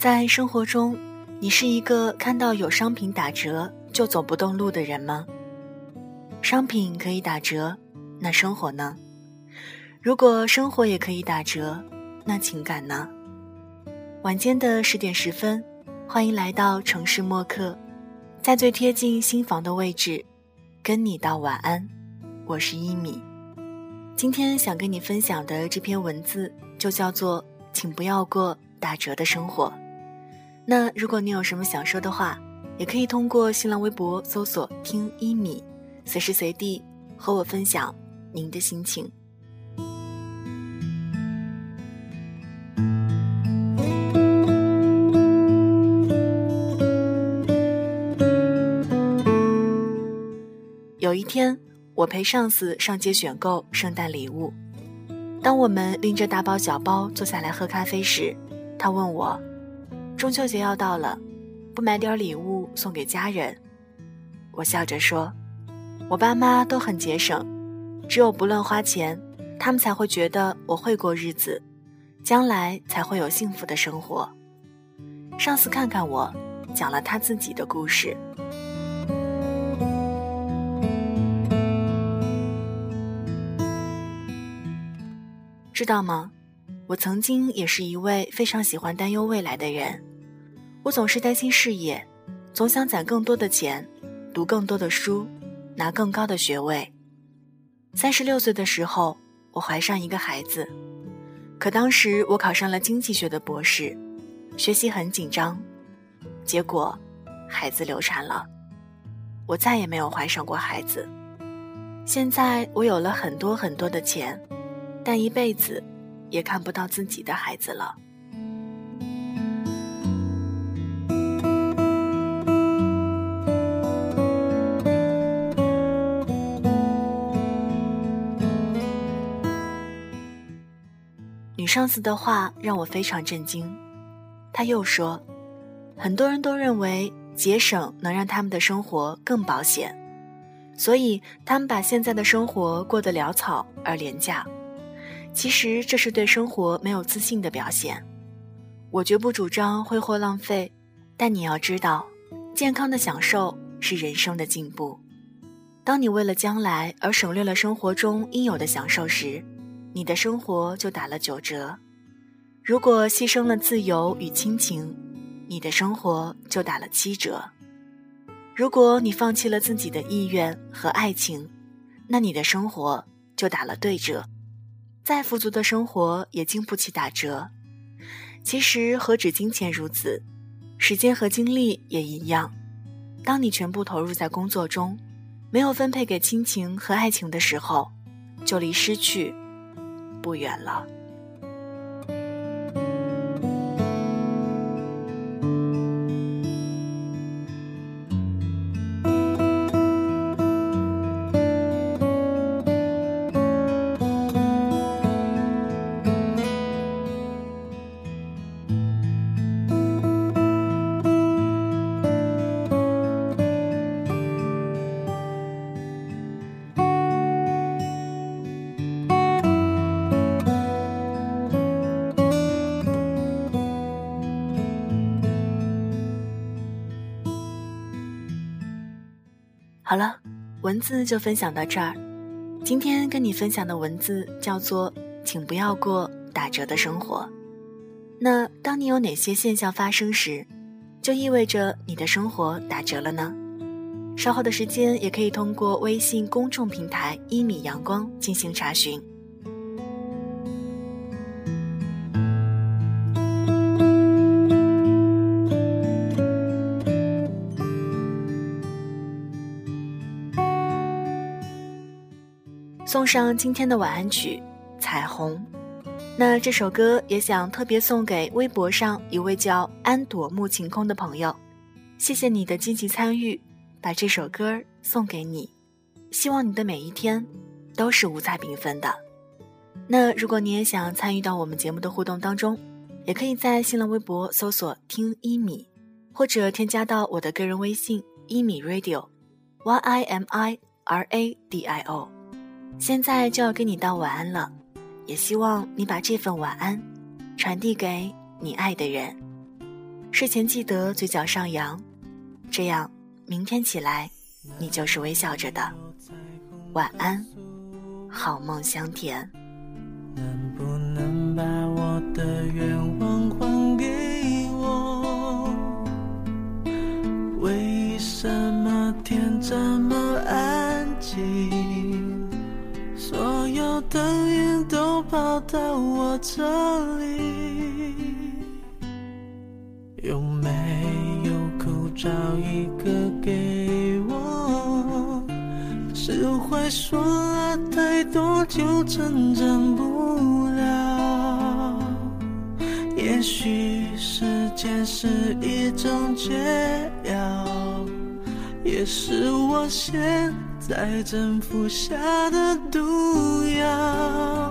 在生活中，你是一个看到有商品打折就走不动路的人吗？商品可以打折，那生活呢？如果生活也可以打折，那情感呢？晚间的十点十分，欢迎来到城市默客，在最贴近心房的位置，跟你道晚安。我是一米，今天想跟你分享的这篇文字就叫做“请不要过打折的生活”。那如果你有什么想说的话，也可以通过新浪微博搜索“听一米”。随时随地和我分享您的心情。有一天，我陪上司上街选购圣诞礼物。当我们拎着大包小包坐下来喝咖啡时，他问我：“中秋节要到了，不买点礼物送给家人？”我笑着说。我爸妈都很节省，只有不乱花钱，他们才会觉得我会过日子，将来才会有幸福的生活。上司看看我，讲了他自己的故事。知道吗？我曾经也是一位非常喜欢担忧未来的人，我总是担心事业，总想攒更多的钱，读更多的书。拿更高的学位。三十六岁的时候，我怀上一个孩子，可当时我考上了经济学的博士，学习很紧张，结果孩子流产了。我再也没有怀上过孩子。现在我有了很多很多的钱，但一辈子也看不到自己的孩子了。上司的话让我非常震惊，他又说，很多人都认为节省能让他们的生活更保险，所以他们把现在的生活过得潦草而廉价。其实这是对生活没有自信的表现。我绝不主张挥霍浪费，但你要知道，健康的享受是人生的进步。当你为了将来而省略了生活中应有的享受时，你的生活就打了九折，如果牺牲了自由与亲情，你的生活就打了七折；如果你放弃了自己的意愿和爱情，那你的生活就打了对折。再富足的生活也经不起打折。其实何止金钱如此，时间和精力也一样。当你全部投入在工作中，没有分配给亲情和爱情的时候，就离失去。不远了。好了，文字就分享到这儿。今天跟你分享的文字叫做“请不要过打折的生活”。那当你有哪些现象发生时，就意味着你的生活打折了呢？稍后的时间也可以通过微信公众平台“一米阳光”进行查询。送上今天的晚安曲《彩虹》，那这首歌也想特别送给微博上一位叫安朵木晴空的朋友，谢谢你的积极参与，把这首歌送给你，希望你的每一天都是五彩缤纷的。那如果你也想参与到我们节目的互动当中，也可以在新浪微博搜索“听一米”，或者添加到我的个人微信“一米 radio”，y i m i r a d i o。现在就要跟你道晚安了，也希望你把这份晚安传递给你爱的人。睡前记得嘴角上扬，这样明天起来你就是微笑着的。晚安，好梦香甜。能不能把我的愿望跑到我这里。有没有口罩一个给我？释怀说了太多就成长不了。也许时间是一种解药，也是我现在正服下的毒药。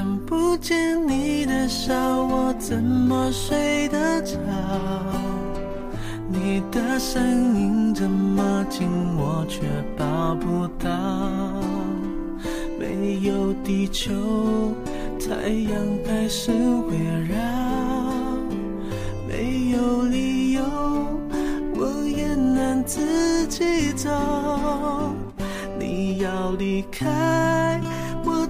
看不见你的笑，我怎么睡得着？你的声音这么近，我却抱不到。没有地球，太阳开始围绕。没有理由，我也能自己走。你要离开。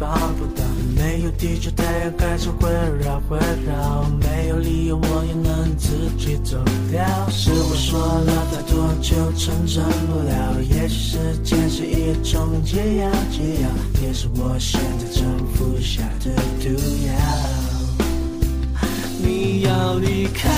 抱不到，没有地球太阳开始围绕会绕，没有理由我也能自己走掉。是我说了太多就成长不了，也许时间是一种解药，解药也是我现在正服下的毒药。你要离开，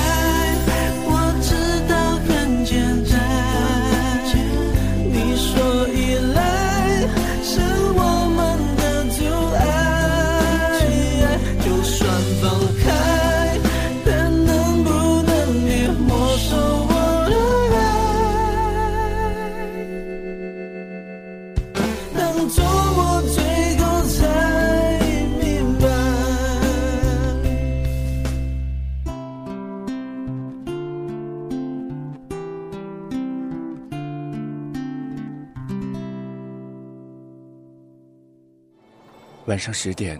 晚上十点，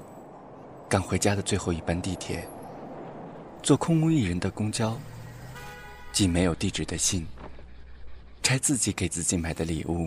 赶回家的最后一班地铁，坐空无一人的公交，寄没有地址的信，拆自己给自己买的礼物，